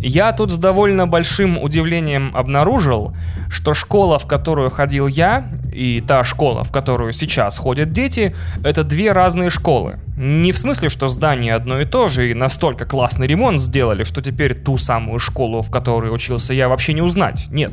Я тут с довольно большим удивлением обнаружил, что школа, в которую ходил я, и та школа, в которую сейчас ходят дети, это две разные школы. Не в смысле, что здание одно и то же, и настолько классный ремонт сделали, что теперь ту самую школу, в которой учился я, вообще не узнать. Нет.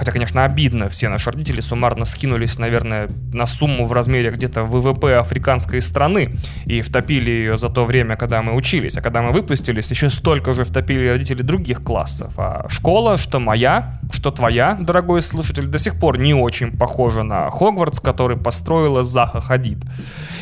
Хотя, конечно, обидно, все наши родители суммарно скинулись, наверное, на сумму в размере где-то ВВП африканской страны и втопили ее за то время, когда мы учились. А когда мы выпустились, еще столько же втопили родители других классов. А школа, что моя, что твоя, дорогой слушатель, до сих пор не очень похожа на Хогвартс, который построила Заха Хадид.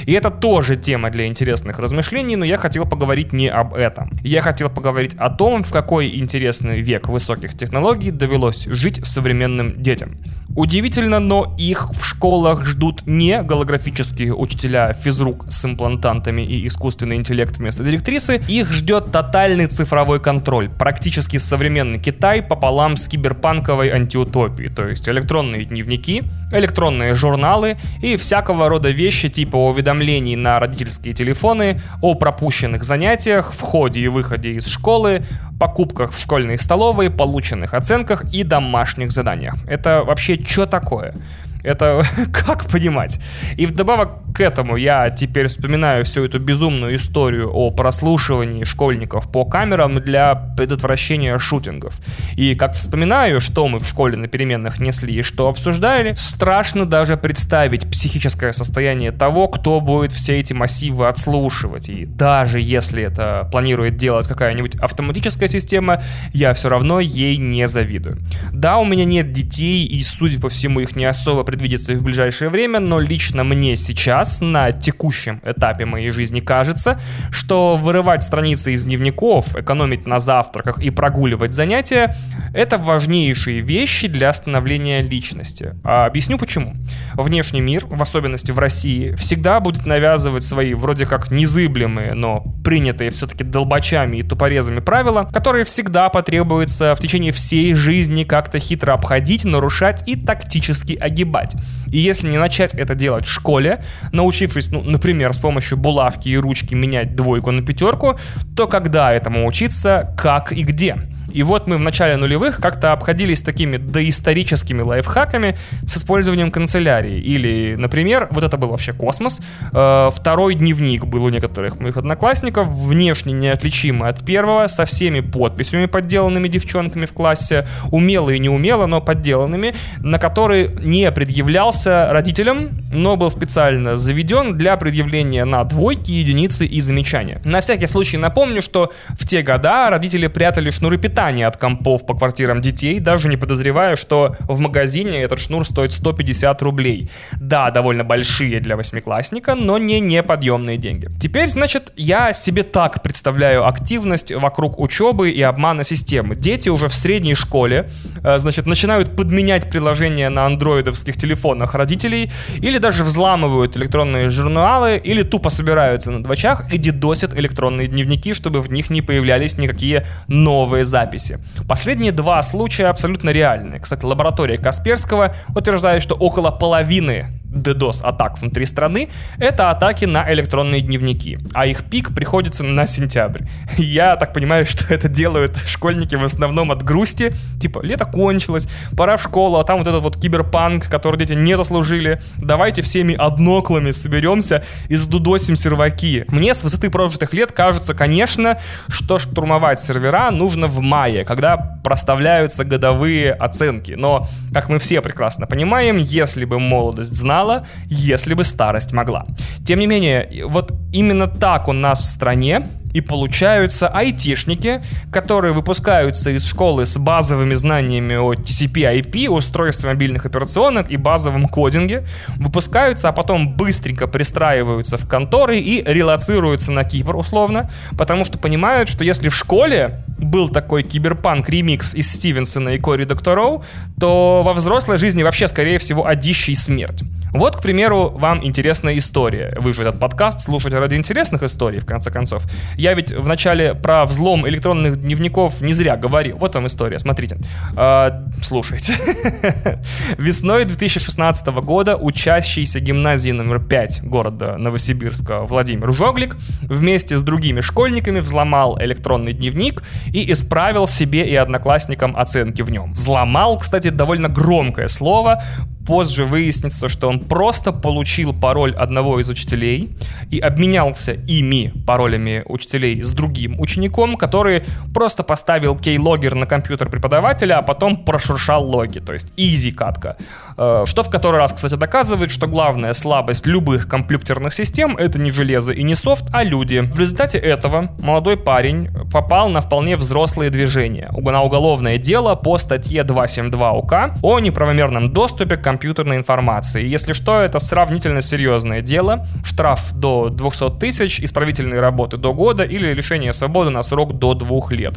И это тоже тема для интересных размышлений, но я хотел поговорить не об этом. Я хотел поговорить о том, в какой интересный век высоких технологий довелось жить современным детям. Удивительно, но их в школах ждут не голографические учителя физрук с имплантантами и искусственный интеллект вместо директрисы, их ждет тотальный цифровой контроль, практически современный Китай пополам с киберпанковой антиутопией, то есть электронные дневники, электронные журналы и всякого рода вещи типа уведомлений на родительские телефоны о пропущенных занятиях, входе и выходе из школы, покупках в школьной столовой, полученных оценках и домашних заданиях. Это вообще что такое? Это как понимать? И вдобавок к этому я теперь вспоминаю всю эту безумную историю о прослушивании школьников по камерам для предотвращения шутингов. И как вспоминаю, что мы в школе на переменных несли и что обсуждали, страшно даже представить психическое состояние того, кто будет все эти массивы отслушивать. И даже если это планирует делать какая-нибудь автоматическая система, я все равно ей не завидую. Да, у меня нет детей, и, судя по всему, их не особо предвидится и в ближайшее время, но лично мне сейчас, на текущем этапе моей жизни, кажется, что вырывать страницы из дневников, экономить на завтраках и прогуливать занятия — это важнейшие вещи для становления личности. А объясню почему. Внешний мир, в особенности в России, всегда будет навязывать свои вроде как незыблемые, но принятые все-таки долбачами и тупорезами правила, которые всегда потребуется в течение всей жизни как-то хитро обходить, нарушать и тактически огибать поступать. И если не начать это делать в школе, научившись, ну, например, с помощью булавки и ручки менять двойку на пятерку, то когда этому учиться, как и где? И вот мы в начале нулевых как-то обходились такими доисторическими лайфхаками с использованием канцелярии. Или, например, вот это был вообще космос. Э, второй дневник был у некоторых моих одноклассников, внешне неотличимый от первого, со всеми подписями, подделанными девчонками в классе, умело и неумело, но подделанными, на который не предъявлялся родителям, но был специально заведен для предъявления на двойки, единицы и замечания. На всякий случай напомню, что в те года родители прятали шнуры питания питания от компов по квартирам детей, даже не подозревая, что в магазине этот шнур стоит 150 рублей. Да, довольно большие для восьмиклассника, но не неподъемные деньги. Теперь, значит, я себе так представляю активность вокруг учебы и обмана системы. Дети уже в средней школе, э, значит, начинают подменять приложения на андроидовских телефонах родителей, или даже взламывают электронные журналы, или тупо собираются на двочах и дедосят электронные дневники, чтобы в них не появлялись никакие новые записи записи. Последние два случая абсолютно реальны. Кстати, лаборатория Касперского утверждает, что около половины DDoS атак внутри страны, это атаки на электронные дневники, а их пик приходится на сентябрь. Я так понимаю, что это делают школьники в основном от грусти, типа лето кончилось, пора в школу, а там вот этот вот киберпанк, который дети не заслужили, давайте всеми одноклами соберемся и задудосим серваки. Мне с высоты прожитых лет кажется, конечно, что штурмовать сервера нужно в мае, когда проставляются годовые оценки, но, как мы все прекрасно понимаем, если бы молодость знала, знала, если бы старость могла. Тем не менее, вот именно так у нас в стране и получаются айтишники, которые выпускаются из школы с базовыми знаниями о TCP-IP, устройстве мобильных операционок и базовом кодинге, выпускаются, а потом быстренько пристраиваются в конторы и релацируются на Кипр условно, потому что понимают, что если в школе был такой киберпанк ремикс из Стивенсона и Кори Доктороу, то во взрослой жизни вообще, скорее всего, одища смерть. Вот, к примеру, вам интересная история. Вы же этот подкаст слушаете ради интересных историй, в конце концов. Я ведь вначале про взлом электронных дневников не зря говорил. Вот вам история, смотрите. А, слушайте. Весной 2016 года учащийся гимназии номер 5 города Новосибирска Владимир Жоглик вместе с другими школьниками взломал электронный дневник и исправил себе и одноклассникам оценки в нем. Взломал, кстати, довольно громкое слово, позже выяснится, что он просто получил пароль одного из учителей и обменялся ими, паролями учителей, с другим учеником, который просто поставил кейлогер на компьютер преподавателя, а потом прошуршал логи, то есть изи катка. Э, что в который раз, кстати, доказывает, что главная слабость любых компьютерных систем — это не железо и не софт, а люди. В результате этого молодой парень попал на вполне взрослые движения, на уголовное дело по статье 272 УК о неправомерном доступе к компьютерной информации. Если что, это сравнительно серьезное дело. Штраф до 200 тысяч, исправительные работы до года или лишение свободы на срок до двух лет.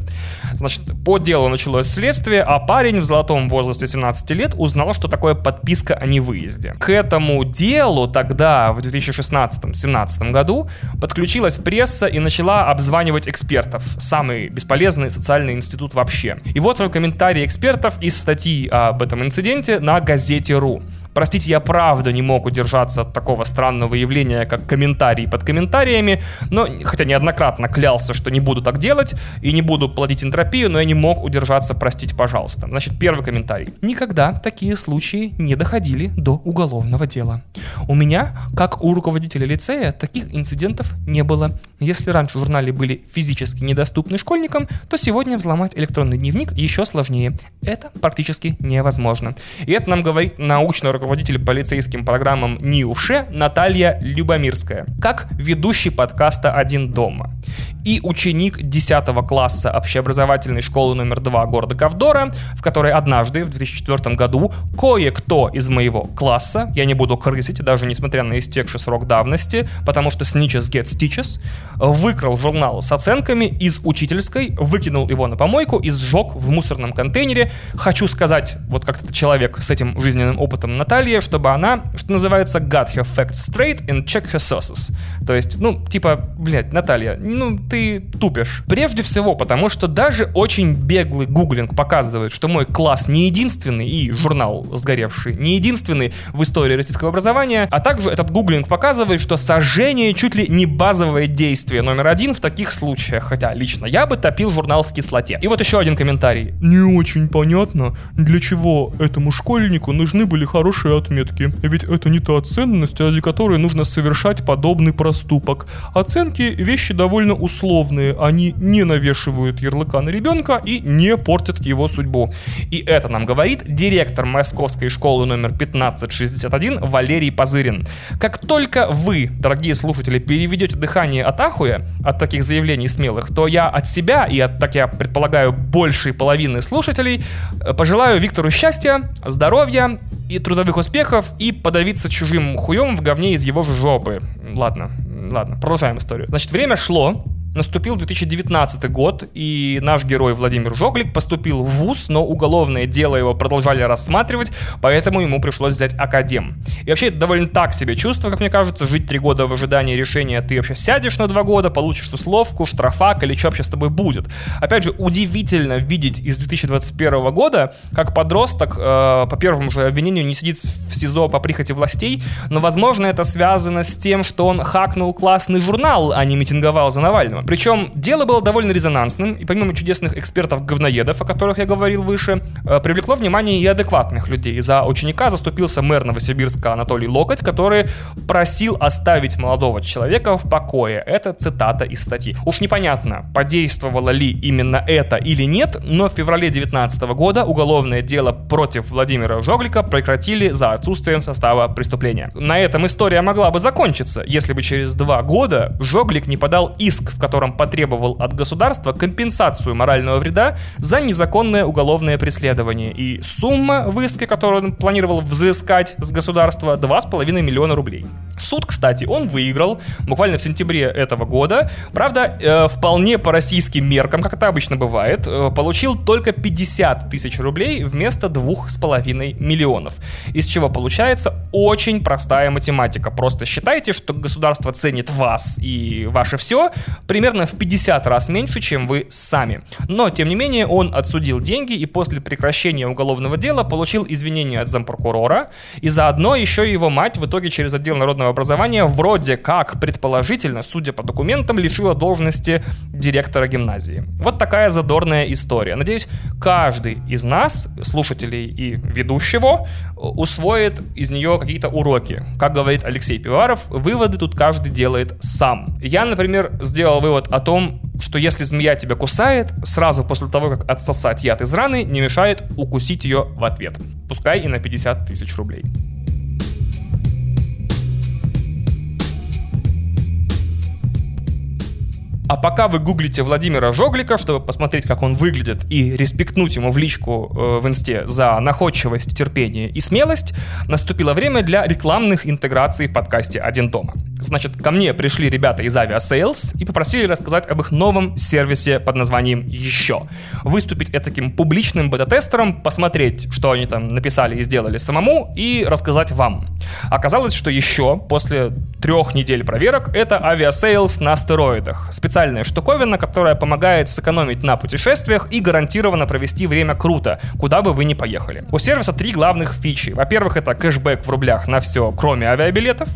Значит, по делу началось следствие, а парень в золотом возрасте 17 лет узнал, что такое подписка о невыезде. К этому делу тогда, в 2016-2017 году, подключилась пресса и начала обзванивать экспертов. Самый бесполезный социальный институт вообще. И вот вам комментарии экспертов из статьи об этом инциденте на газете.ру. Tchau! Простите, я правда не мог удержаться от такого странного явления, как комментарии под комментариями, но, хотя неоднократно клялся, что не буду так делать и не буду платить энтропию, но я не мог удержаться, простите, пожалуйста. Значит, первый комментарий. Никогда такие случаи не доходили до уголовного дела. У меня, как у руководителя лицея, таких инцидентов не было. Если раньше журналы были физически недоступны школьникам, то сегодня взломать электронный дневник еще сложнее. Это практически невозможно. И это нам говорит научный руководитель полицейским программам НИУФШЕ Наталья Любомирская, как ведущий подкаста «Один дома» и ученик 10 класса общеобразовательной школы номер 2 города Ковдора, в которой однажды в 2004 году кое-кто из моего класса, я не буду крысить, даже несмотря на истекший срок давности, потому что snitches get stitches, выкрал журнал с оценками из учительской, выкинул его на помойку и сжег в мусорном контейнере. Хочу сказать, вот как то человек с этим жизненным опытом Наталья, чтобы она, что называется, got her facts straight and check her sources. То есть, ну, типа, блядь, Наталья, ну, ты тупишь. Прежде всего, потому что даже очень беглый гуглинг показывает, что мой класс не единственный, и журнал сгоревший, не единственный в истории российского образования, а также этот гуглинг показывает, что сожжение чуть ли не базовое действие номер один в таких случаях, хотя лично я бы топил журнал в кислоте. И вот еще один комментарий. Не очень понятно, для чего этому школьнику нужны были хорошие отметки, ведь это не та ценность, ради которой нужно совершать подобный проступок. Оценки — вещи довольно условные, они не навешивают ярлыка на ребенка и не портят его судьбу. И это нам говорит директор Московской школы номер 1561 Валерий Позырин. Как только вы, дорогие слушатели, переведете дыхание от ахуя, от таких заявлений смелых, то я от себя и от, так я предполагаю, большей половины слушателей э, пожелаю Виктору счастья, здоровья и трудовых успехов и подавиться чужим хуем в говне из его же жопы. Ладно, ладно, продолжаем историю. Значит, время шло, Наступил 2019 год, и наш герой Владимир Жоглик поступил в ВУЗ, но уголовное дело его продолжали рассматривать, поэтому ему пришлось взять академ. И вообще это довольно так себе чувство, как мне кажется, жить три года в ожидании решения, ты вообще сядешь на два года, получишь условку, штрафак или что вообще с тобой будет. Опять же, удивительно видеть из 2021 года, как подросток э, по первому же обвинению не сидит в СИЗО по прихоти властей, но возможно это связано с тем, что он хакнул классный журнал, а не митинговал за Навального. Причем дело было довольно резонансным, и помимо чудесных экспертов-говноедов, о которых я говорил выше, э, привлекло внимание и адекватных людей. За ученика заступился мэр Новосибирска Анатолий Локоть, который просил оставить молодого человека в покое. Это цитата из статьи. Уж непонятно, подействовало ли именно это или нет, но в феврале 2019 года уголовное дело против Владимира Жоглика прекратили за отсутствием состава преступления. На этом история могла бы закончиться, если бы через два года Жоглик не подал иск, в котором котором потребовал от государства компенсацию морального вреда за незаконное уголовное преследование. И сумма в иске, которую он планировал взыскать с государства, 2,5 миллиона рублей. Суд, кстати, он выиграл буквально в сентябре этого года. Правда, э, вполне по российским меркам, как это обычно бывает, э, получил только 50 тысяч рублей вместо 2,5 миллионов. Из чего получается очень простая математика. Просто считайте, что государство ценит вас и ваше все примерно в 50 раз меньше, чем вы сами. Но, тем не менее, он отсудил деньги и после прекращения уголовного дела получил извинения от зампрокурора, и заодно еще его мать в итоге через отдел народного образования вроде как, предположительно, судя по документам, лишила должности директора гимназии. Вот такая задорная история. Надеюсь, каждый из нас, слушателей и ведущего, усвоит из нее какие-то уроки. Как говорит Алексей Пиваров, выводы тут каждый делает сам. Я, например, сделал вывод о том, что если змея тебя кусает, сразу после того, как отсосать яд из раны, не мешает укусить ее в ответ. Пускай и на 50 тысяч рублей. А пока вы гуглите Владимира Жоглика, чтобы посмотреть, как он выглядит, и респектнуть ему в личку э, в инсте за находчивость, терпение и смелость, наступило время для рекламных интеграций в подкасте «Один дома». Значит, ко мне пришли ребята из Aviasales и попросили рассказать об их новом сервисе под названием «Еще». Выступить таким публичным бета-тестером, посмотреть, что они там написали и сделали самому, и рассказать вам. Оказалось, что «Еще» после трех недель проверок — это Aviasales на стероидах. Специальная штуковина, которая помогает сэкономить на путешествиях и гарантированно провести время круто, куда бы вы ни поехали. У сервиса три главных фичи. Во-первых, это кэшбэк в рублях на все, кроме авиабилетов,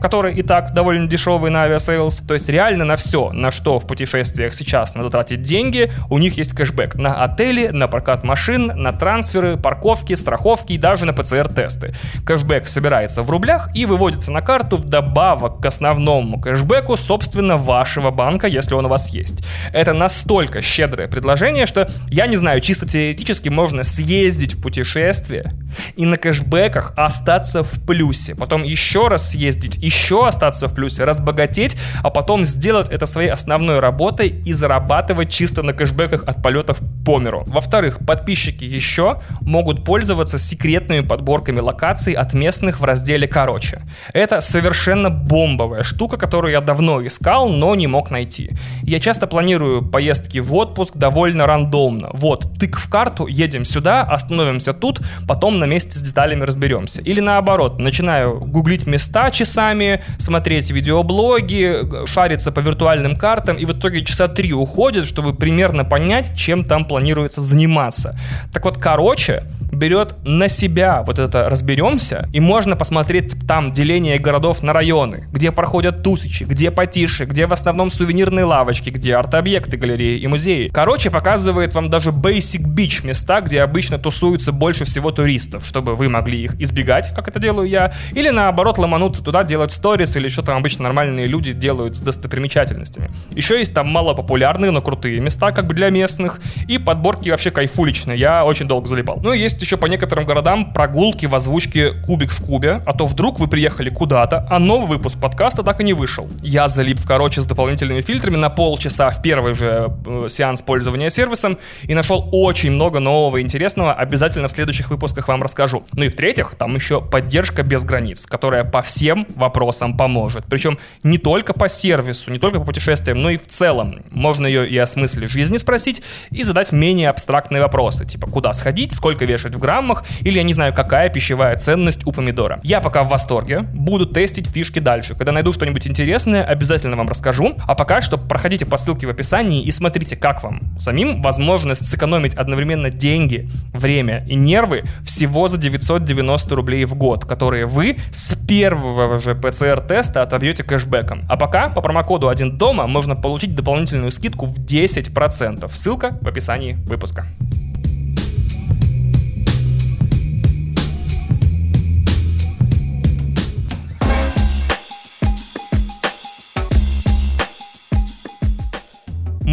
которые и так довольно дешевый на Aviasales. То есть реально на все, на что в путешествиях сейчас надо тратить деньги, у них есть кэшбэк. На отели, на прокат машин, на трансферы, парковки, страховки и даже на ПЦР-тесты. Кэшбэк собирается в рублях и выводится на карту вдобавок к основному кэшбэку, собственно, вашего банка, если он у вас есть. Это настолько щедрое предложение, что, я не знаю, чисто теоретически можно съездить в путешествие и на кэшбэках остаться в плюсе. Потом еще раз съездить, еще остаться в плюсе, разбогатеть, а потом сделать это своей основной работой и зарабатывать чисто на кэшбэках от полетов по миру. Во-вторых, подписчики еще могут пользоваться секретными подборками локаций от местных в разделе «Короче». Это совершенно бомбовая штука, которую я давно искал, но не мог найти. Я часто планирую поездки в отпуск довольно рандомно. Вот, тык в карту, едем сюда, остановимся тут, потом на месте с деталями разберемся. Или наоборот, начинаю гуглить места часами, смотреть видеоблоги, шариться по виртуальным картам, и в итоге часа три уходит, чтобы примерно понять, чем там планируется заниматься. Так вот, короче, берет на себя вот это разберемся, и можно посмотреть там деление городов на районы, где проходят тусичи, где потише, где в основном сувенирные лавочки, где арт-объекты, галереи и музеи. Короче, показывает вам даже basic beach места, где обычно тусуются больше всего туристов, чтобы вы могли их избегать, как это делаю я, или наоборот ломануться туда, делать сторис или что там обычно нормальные люди делают с достопримечательностями. Еще есть там малопопулярные, но крутые места, как бы для местных, и подборки вообще кайфуличные, я очень долго залипал. Ну и есть еще по некоторым городам прогулки в озвучке «Кубик в кубе», а то вдруг вы приехали куда-то, а новый выпуск подкаста так и не вышел. Я залип короче с дополнительными фильтрами на полчаса в первый же э, сеанс пользования сервисом и нашел очень много нового интересного, обязательно в следующих выпусках вам расскажу. Ну и в-третьих, там еще поддержка без границ, которая по всем вопросам поможет. Причем не только по сервису, не только по путешествиям, но и в целом. Можно ее и о смысле жизни спросить и задать менее абстрактные вопросы, типа куда сходить, сколько вешать в граммах, или я не знаю, какая пищевая ценность у помидора. Я пока в восторге, буду тестить фишки дальше. Когда найду что-нибудь интересное, обязательно вам расскажу. А пока что проходите по ссылке в описании и смотрите, как вам. Самим возможность сэкономить одновременно деньги, время и нервы всего за 990 рублей в год, которые вы с первого же ПЦР-теста отобьете кэшбэком. А пока по промокоду 1 дома можно получить дополнительную скидку в 10%. Ссылка в описании выпуска.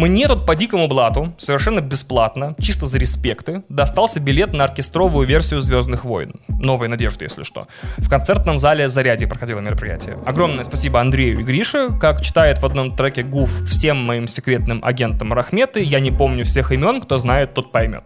Мне тут по дикому блату, совершенно бесплатно, чисто за респекты, достался билет на оркестровую версию «Звездных войн». Новой надежды, если что. В концертном зале «Заряди» проходило мероприятие. Огромное спасибо Андрею и Грише. Как читает в одном треке Гуф всем моим секретным агентам Рахметы, я не помню всех имен, кто знает, тот поймет.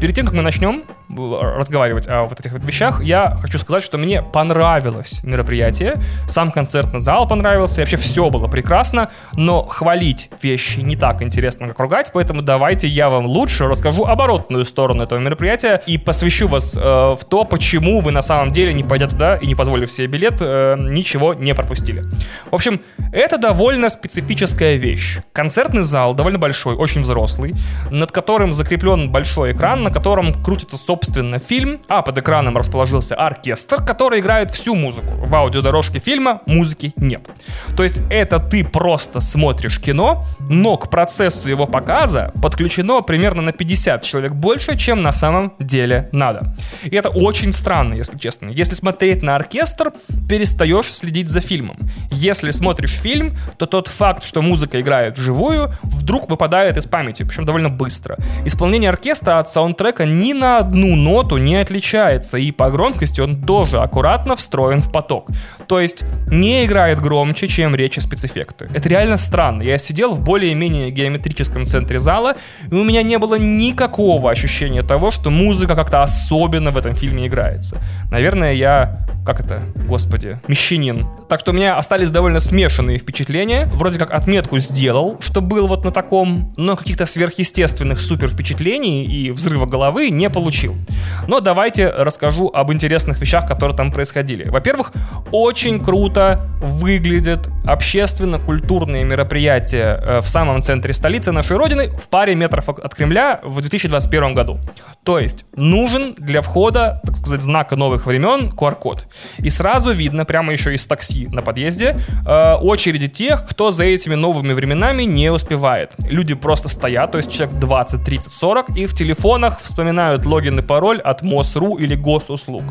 Перед тем, как мы начнем разговаривать о вот этих вот вещах, я хочу сказать, что мне понравилось мероприятие. Сам концертный зал понравился, вообще все было прекрасно, но хвалить вещи не так интересно, как ругать, поэтому давайте я вам лучше расскажу оборотную сторону этого мероприятия и посвящу вас э, в то, почему вы на самом деле, не пойдя туда и не позволив себе билет, э, ничего не пропустили. В общем, это довольно специфическая вещь. Концертный зал довольно большой, очень взрослый, над которым закреплен большой экран, на котором крутится, собственно, фильм, а под экраном расположился оркестр, который играет всю музыку. В аудиодорожке фильма музыки нет. То есть это ты просто смотришь кино, но к процессу его показа подключено примерно на 50 человек больше, чем на самом деле надо. И это очень странно, если честно. Если смотреть на оркестр, перестаешь следить за фильмом. Если смотришь фильм, то тот факт, что музыка играет вживую, вдруг выпадает из памяти, причем довольно быстро. Исполнение оркестра от саундтрека ни на одну ноту не отличается, и по громкости он тоже аккуратно встроен в поток. То есть не играет громче, чем речи спецэффекты. Это реально странно. Я сидел в более-менее геометрическом центре зала, и у меня не было никакого ощущения того, что музыка как-то особенно в этом фильме играется. Наверное, я как это, господи, мещанин. Так что у меня остались довольно смешанные впечатления. Вроде как отметку сделал, что был вот на таком, но каких-то сверхъестественных супер впечатлений и взрыва головы не получил. Но давайте расскажу об интересных вещах, которые там происходили. Во-первых, очень круто выглядят общественно-культурные мероприятия э, в самом центре столицы нашей родины в паре метров от Кремля в 2021 году. То есть нужен для входа, так сказать, знака новых времен QR-код. И сразу видно, прямо еще из такси на подъезде, э, очереди тех, кто за этими новыми временами не успевает. Люди просто стоят, то есть человек 20, 30, 40, и в телефонах вспоминают логин и пароль от МОСРУ или госуслуг.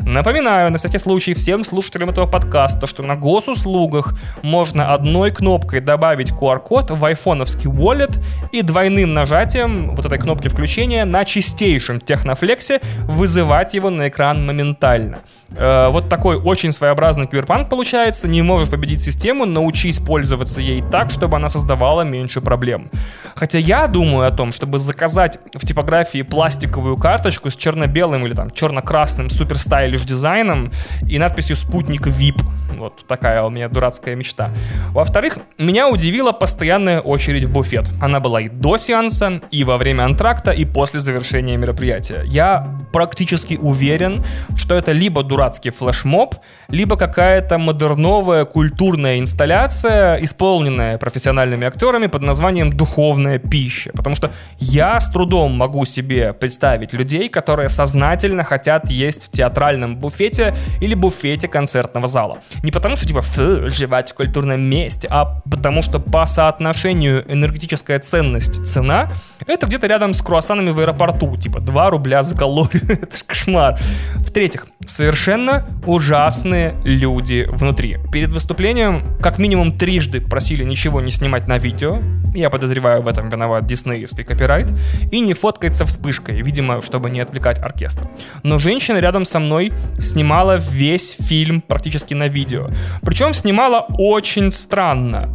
Напоминаю, на всякий случай, всем слушателям этого подкаста, что на госуслугах можно одной кнопкой добавить QR-код в айфоновский wallet и двойным нажатием вот этой кнопки включения на чистейшем технофлексе вызывать его на экран моментально. Э, вот такой очень своеобразный киберпанк получается. Не можешь победить систему, научись пользоваться ей так, чтобы она создавала меньше проблем. Хотя я думаю о том, чтобы заказать в типографии пластиковую карточку с черно-белым или там черно-красным супер стайлиш дизайном и надписью «Спутник VIP». Вот такая у меня дурацкая мечта. Во-вторых, меня удивила постоянная очередь в буфет. Она была и до сеанса, и во время антракта, и после завершения мероприятия. Я практически уверен, что это либо дурацкий флешмоб, либо какая-то модерновая культурная инсталляция, исполненная профессиональными актерами под названием «Духовная пища». Потому что я с трудом могу себе представить людей, которые сознательно хотят есть в театральном буфете или буфете концертного зала. Не потому что, типа, фу, жевать в культурном месте, а потому что по соотношению энергетическая ценность цена это где-то рядом с круассанами в аэропорту, типа 2 рубля за калорию. это ж кошмар. В-третьих, совершенно ужасные люди внутри. Перед выступлением как минимум трижды просили ничего не снимать на видео. Я подозреваю, в этом виноват диснеевский копирайт. И не фоткается вспышкой, видимо, чтобы не отвлекать оркестр. Но женщина рядом со мной снимала весь фильм практически на видео. Причем снимала очень странно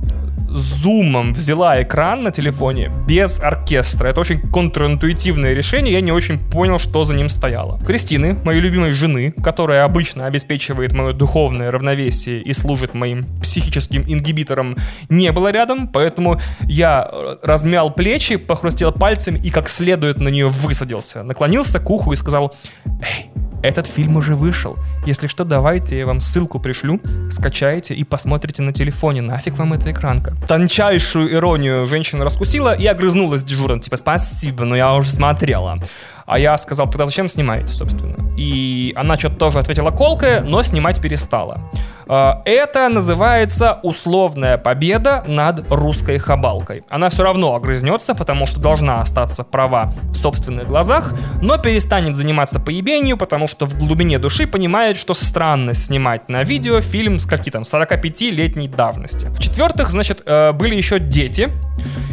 зумом взяла экран на телефоне без оркестра. Это очень контринтуитивное решение, я не очень понял, что за ним стояло. Кристины, моей любимой жены, которая обычно обеспечивает мое духовное равновесие и служит моим психическим ингибитором, не было рядом, поэтому я э, размял плечи, похрустел пальцами и как следует на нее высадился. Наклонился к уху и сказал, «Эй, этот фильм уже вышел. Если что, давайте я вам ссылку пришлю, скачайте и посмотрите на телефоне. Нафиг вам эта экранка. Тончайшую иронию женщина раскусила и огрызнулась дежурно. Типа, спасибо, но я уже смотрела. А я сказал, тогда зачем снимаете, собственно? И она что-то тоже ответила колкое, но снимать перестала. А, это называется условная победа над русской хабалкой. Она все равно огрызнется, потому что должна остаться права в собственных глазах, но перестанет заниматься поебению, потому что что в глубине души понимает, что странно снимать на видео фильм с какие там 45-летней давности. В-четвертых, значит, э, были еще дети,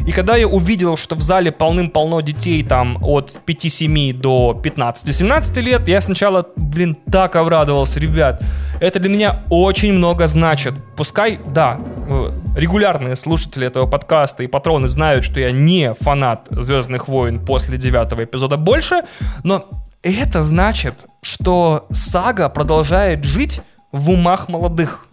и когда я увидел, что в зале полным-полно детей там от 5-7 до 15-17 лет, я сначала, блин, так обрадовался, ребят. Это для меня очень много значит. Пускай, да, э, регулярные слушатели этого подкаста и патроны знают, что я не фанат Звездных войн после девятого эпизода больше, но это значит, что сага продолжает жить в умах молодых.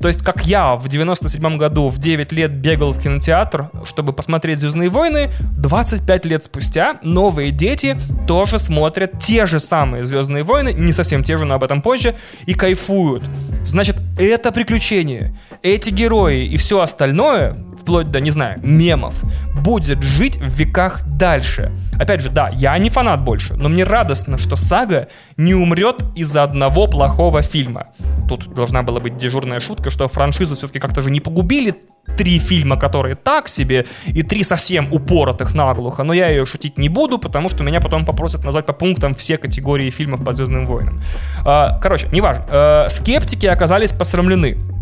То есть, как я в 97 году в 9 лет бегал в кинотеатр, чтобы посмотреть «Звездные войны», 25 лет спустя новые дети тоже смотрят те же самые «Звездные войны», не совсем те же, но об этом позже, и кайфуют. Значит, это приключение, эти герои и все остальное, вплоть до, не знаю, мемов, будет жить в веках дальше. Опять же, да, я не фанат больше, но мне радостно, что сага не умрет из-за одного плохого фильма. Тут должна была быть дежурная шутка, что франшизу все-таки как-то же не погубили три фильма, которые так себе, и три совсем упоротых наглухо, но я ее шутить не буду, потому что меня потом попросят назвать по пунктам все категории фильмов по Звездным войнам. А, короче, неважно. А, скептики оказались посрамлены.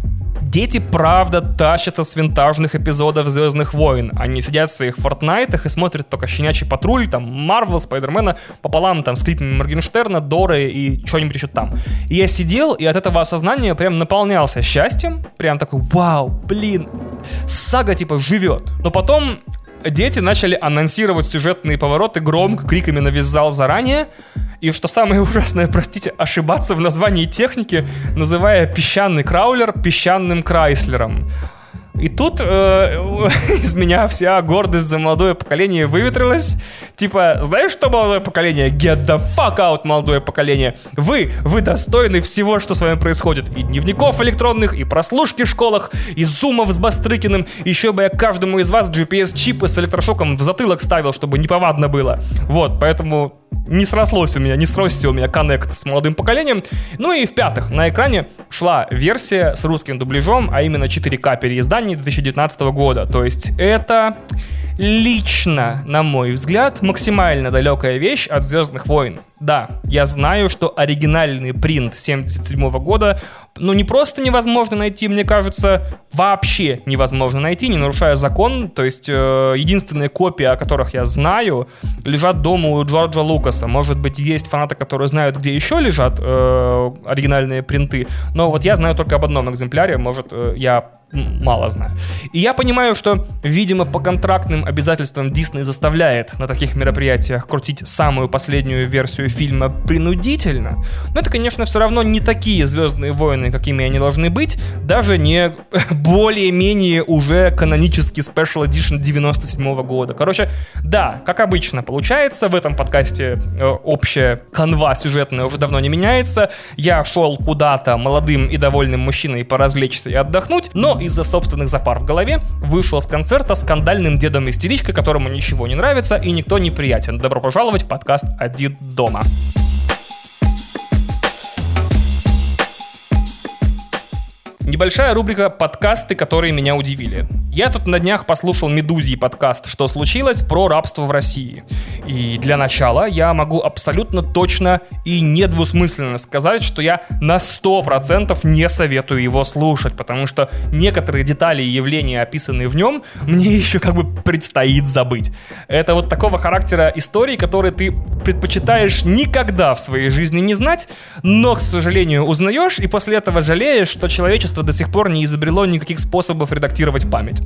Дети правда тащатся с винтажных эпизодов Звездных войн. Они сидят в своих фортнайтах и смотрят только щенячий патруль, там, Марвел, Спайдермена, пополам там с клипами Моргенштерна, Доры и что-нибудь еще там. И я сидел, и от этого осознания прям наполнялся счастьем. Прям такой, вау, блин, сага типа живет. Но потом дети начали анонсировать сюжетные повороты громко, криками на весь зал заранее. И что самое ужасное, простите, ошибаться в названии техники, называя песчаный краулер песчаным Крайслером. И тут э, из меня вся гордость за молодое поколение выветрилась. Типа, знаешь что, молодое поколение? Get the fuck out, молодое поколение. Вы, вы достойны всего, что с вами происходит. И дневников электронных, и прослушки в школах, и зумов с Бастрыкиным. Еще бы я каждому из вас GPS-чипы с электрошоком в затылок ставил, чтобы неповадно было. Вот, поэтому не срослось у меня, не сросся у меня коннект с молодым поколением. Ну и в-пятых, на экране шла версия с русским дубляжом, а именно 4К переиздание 2019 года. То есть это лично, на мой взгляд, максимально далекая вещь от Звездных войн. Да, я знаю, что оригинальный принт 77 года, ну, не просто невозможно найти, мне кажется, вообще невозможно найти, не нарушая закон. То есть, э, единственные копии, о которых я знаю, лежат дома у Джорджа Лукаса. Может быть, есть фанаты, которые знают, где еще лежат э, оригинальные принты, но вот я знаю только об одном экземпляре, может, э, я мало знаю. И я понимаю, что, видимо, по контрактным обязательствам Дисней заставляет на таких мероприятиях крутить самую последнюю версию фильма принудительно. Но это, конечно, все равно не такие Звездные войны, какими они должны быть, даже не более-менее уже канонический Special Edition 97 года. Короче, да, как обычно получается, в этом подкасте э, общая канва сюжетная уже давно не меняется. Я шел куда-то молодым и довольным мужчиной поразвлечься и отдохнуть, но из-за собственных запар в голове вышел с концерта скандальным дедом-истеричкой, которому ничего не нравится и никто не приятен. Добро пожаловать в подкаст «Один дома». Небольшая рубрика «Подкасты, которые меня удивили». Я тут на днях послушал Медузий подкаст «Что случилось?» про рабство в России. И для начала я могу абсолютно точно и недвусмысленно сказать, что я на 100% не советую его слушать, потому что некоторые детали и явления, описанные в нем, мне еще как бы предстоит забыть. Это вот такого характера истории, которые ты предпочитаешь никогда в своей жизни не знать, но, к сожалению, узнаешь и после этого жалеешь, что человечество человечество до сих пор не изобрело никаких способов редактировать память.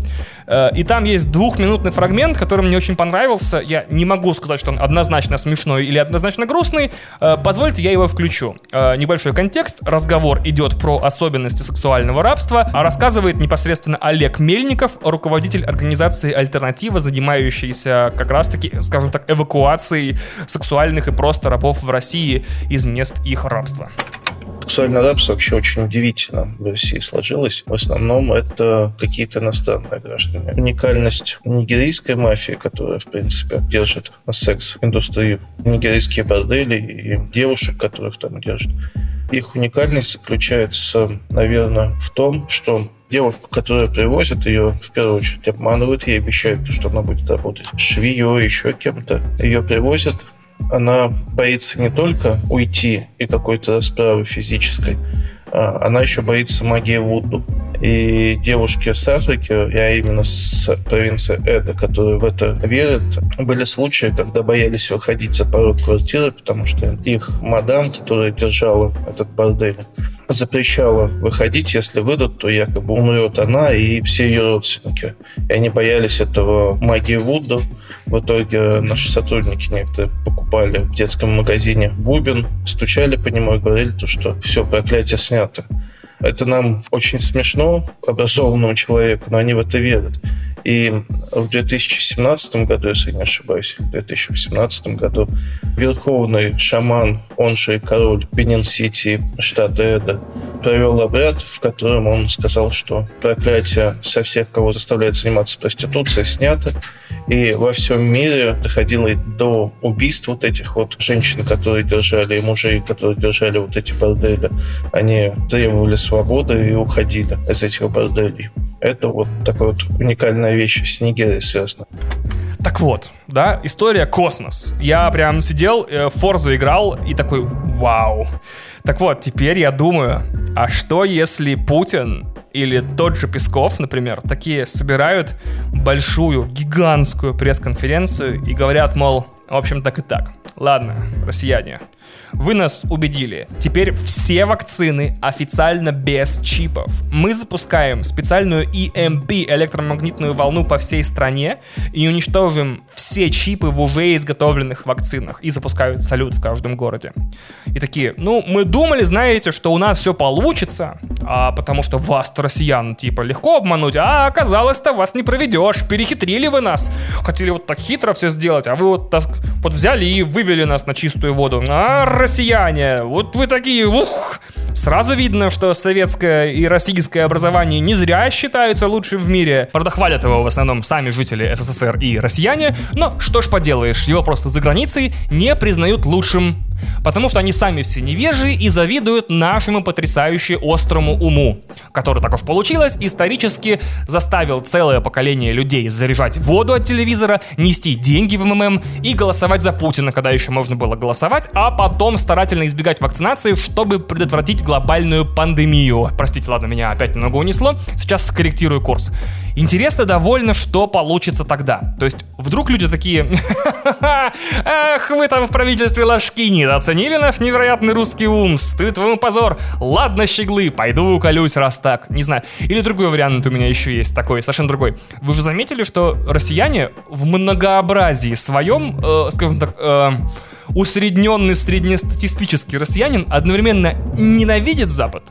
Э, и там есть двухминутный фрагмент, который мне очень понравился. Я не могу сказать, что он однозначно смешной или однозначно грустный. Э, позвольте, я его включу. Э, небольшой контекст. Разговор идет про особенности сексуального рабства, а рассказывает непосредственно Олег Мельников, руководитель организации «Альтернатива», занимающийся как раз-таки, скажем так, эвакуацией сексуальных и просто рабов в России из мест их рабства. Сексуальное рабство вообще очень удивительно в России сложилось. В основном это какие-то иностранные граждане. Уникальность нигерийской мафии, которая, в принципе, держит секс-индустрию, нигерийские бордели и девушек, которых там держат. Их уникальность заключается, наверное, в том, что девушку, которую привозят, ее в первую очередь обманывают, ей обещают, что она будет работать швеей, еще кем-то. Ее привозят, она боится не только уйти и какой-то расправы физической, она еще боится магии Вуду. И девушки с Африки, я именно с провинции Эда, которые в это верят, были случаи, когда боялись выходить за порог квартиры, потому что их мадам, которая держала этот бордель, запрещала выходить, если выйдут, то якобы умрет она и все ее родственники. И они боялись этого магии Вуду. В итоге наши сотрудники некоторые покупали в детском магазине бубен, стучали по нему и говорили, то, что все, проклятие снято. Это нам очень смешно, образованному человеку, но они в это верят. И в 2017 году, если не ошибаюсь, в 2018 году верховный шаман, он же король Бенин-Сити, штата Эда, провел обряд, в котором он сказал, что проклятие со всех, кого заставляют заниматься проституцией, снято. И во всем мире доходило до убийств вот этих вот женщин, которые держали, и мужей, которые держали вот эти бордели. Они требовали свободы и уходили из этих борделей. Это вот такая вот уникальная вещь с Нигерией связана. Так вот, да, история космос. Я прям сидел, э, Форзу играл и такой, вау. Так вот, теперь я думаю, а что если Путин или тот же Песков, например, такие собирают большую, гигантскую пресс-конференцию и говорят, мол, в общем, так и так. Ладно, россияне, вы нас убедили. Теперь все вакцины официально без чипов. Мы запускаем специальную EMP, электромагнитную волну по всей стране, и уничтожим все чипы в уже изготовленных вакцинах. И запускают салют в каждом городе. И такие, ну, мы думали, знаете, что у нас все получится, а потому что вас-то, россиян, типа, легко обмануть, а оказалось-то вас не проведешь, перехитрили вы нас. Хотели вот так хитро все сделать, а вы вот, так, вот взяли и вывели нас на чистую воду. А, россияне, вот вы такие, ух! Сразу видно, что советское и российское образование не зря считаются лучшим в мире. Правда, хвалят его в основном сами жители СССР и россияне, но что ж поделаешь, его просто за границей не признают лучшим Потому что они сами все невежи и завидуют нашему потрясающе острому уму, который, так уж получилось, исторически заставил целое поколение людей заряжать воду от телевизора, нести деньги в МММ и голосовать за Путина, когда еще можно было голосовать, а потом старательно избегать вакцинации, чтобы предотвратить глобальную пандемию. Простите, ладно, меня опять немного унесло. Сейчас скорректирую курс. Интересно довольно, что получится тогда. То есть, вдруг люди такие, ах, вы там в правительстве ложки оценили наш невероятный русский ум, стыд вам позор. Ладно, щеглы, пойду уколюсь, раз так. Не знаю. Или другой вариант у меня еще есть такой, совершенно другой. Вы же заметили, что россияне в многообразии своем, э, скажем так, э, усредненный среднестатистический россиянин одновременно ненавидит Запад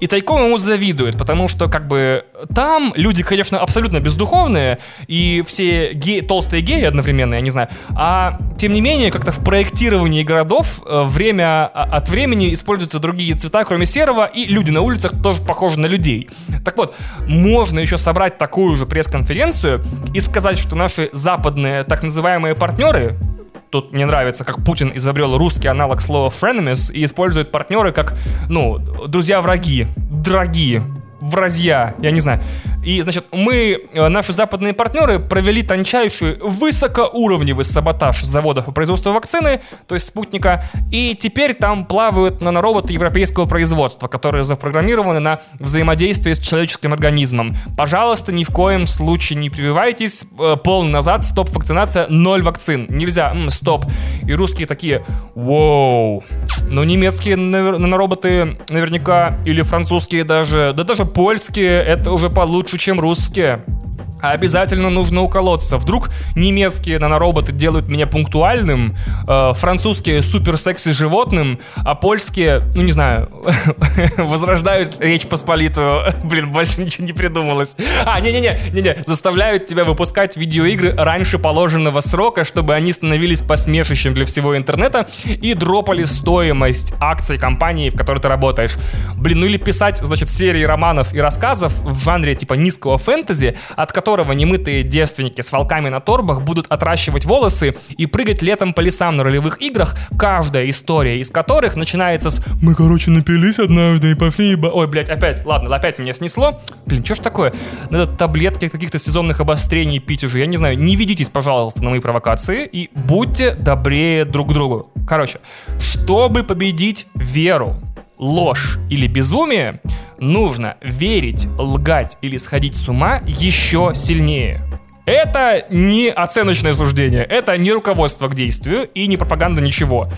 и тайком ему завидует, потому что как бы там люди, конечно, абсолютно бездуховные, и все геи, толстые геи одновременно, я не знаю, а тем не менее как-то в проектировании городов э, время от времени используются другие цвета, кроме серого, и люди на улицах тоже похожи на людей. Так вот, можно еще собрать такую же пресс-конференцию и сказать, что наши западные так называемые партнеры, Тут мне нравится, как Путин изобрел русский аналог слова frenemies и использует партнеры как, ну, друзья-враги, дорогие, вразья, я не знаю. И, значит, мы, э, наши западные партнеры, провели тончайший высокоуровневый саботаж заводов по производству вакцины, то есть спутника, и теперь там плавают нанороботы европейского производства, которые запрограммированы на взаимодействие с человеческим организмом. Пожалуйста, ни в коем случае не прививайтесь. Э, полный назад, стоп, вакцинация, ноль вакцин. Нельзя, м, стоп. И русские такие, вау. Ну, немецкие нанороботы наверняка, или французские даже, да даже польские, это уже получше, чем русские обязательно нужно уколоться. Вдруг немецкие нанороботы делают меня пунктуальным, э, французские супер секси животным, а польские, ну не знаю, возрождают речь посполитую. Блин, больше ничего не придумалось. А, не-не-не, не-не, заставляют тебя выпускать видеоигры раньше положенного срока, чтобы они становились посмешищем для всего интернета и дропали стоимость акций компании, в которой ты работаешь. Блин, ну или писать, значит, серии романов и рассказов в жанре типа низкого фэнтези, от которых которого немытые девственники с волками на торбах будут отращивать волосы и прыгать летом по лесам на ролевых играх, каждая история из которых начинается с «Мы, короче, напились однажды и пошли еба...» Ой, блядь, опять, ладно, опять меня снесло. Блин, что ж такое? Надо таблетки каких-то сезонных обострений пить уже, я не знаю. Не ведитесь, пожалуйста, на мои провокации и будьте добрее друг к другу. Короче, чтобы победить веру, ложь или безумие, нужно верить, лгать или сходить с ума еще сильнее. Это не оценочное суждение, это не руководство к действию и не пропаганда ничего.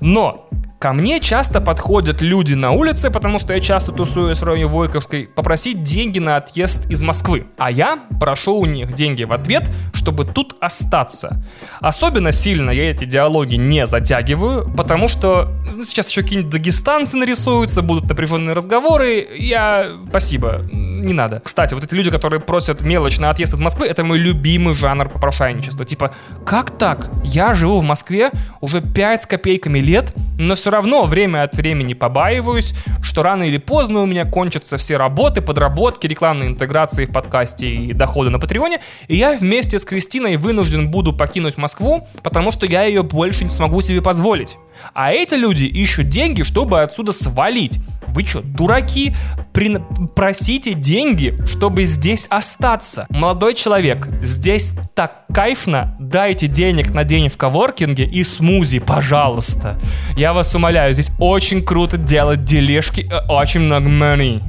Но Ко мне часто подходят люди на улице, потому что я часто тусуюсь в районе Войковской, попросить деньги на отъезд из Москвы. А я прошу у них деньги в ответ, чтобы тут остаться. Особенно сильно я эти диалоги не затягиваю, потому что сейчас еще какие-нибудь дагестанцы нарисуются, будут напряженные разговоры. Я... Спасибо, не надо. Кстати, вот эти люди, которые просят мелочь на отъезд из Москвы, это мой любимый жанр попрошайничества. Типа, как так? Я живу в Москве уже 5 с копейками лет, но все равно время от времени побаиваюсь, что рано или поздно у меня кончатся все работы, подработки, рекламные интеграции в подкасте и доходы на Патреоне, и я вместе с Кристиной вынужден буду покинуть Москву, потому что я ее больше не смогу себе позволить. А эти люди ищут деньги, чтобы отсюда свалить. Вы что, дураки? При... Просите деньги, чтобы здесь остаться. Молодой человек, здесь так кайфно. Дайте денег на день в коворкинге и смузи, пожалуйста. Я вас умоляю, здесь очень круто делать дележки, э, очень много money.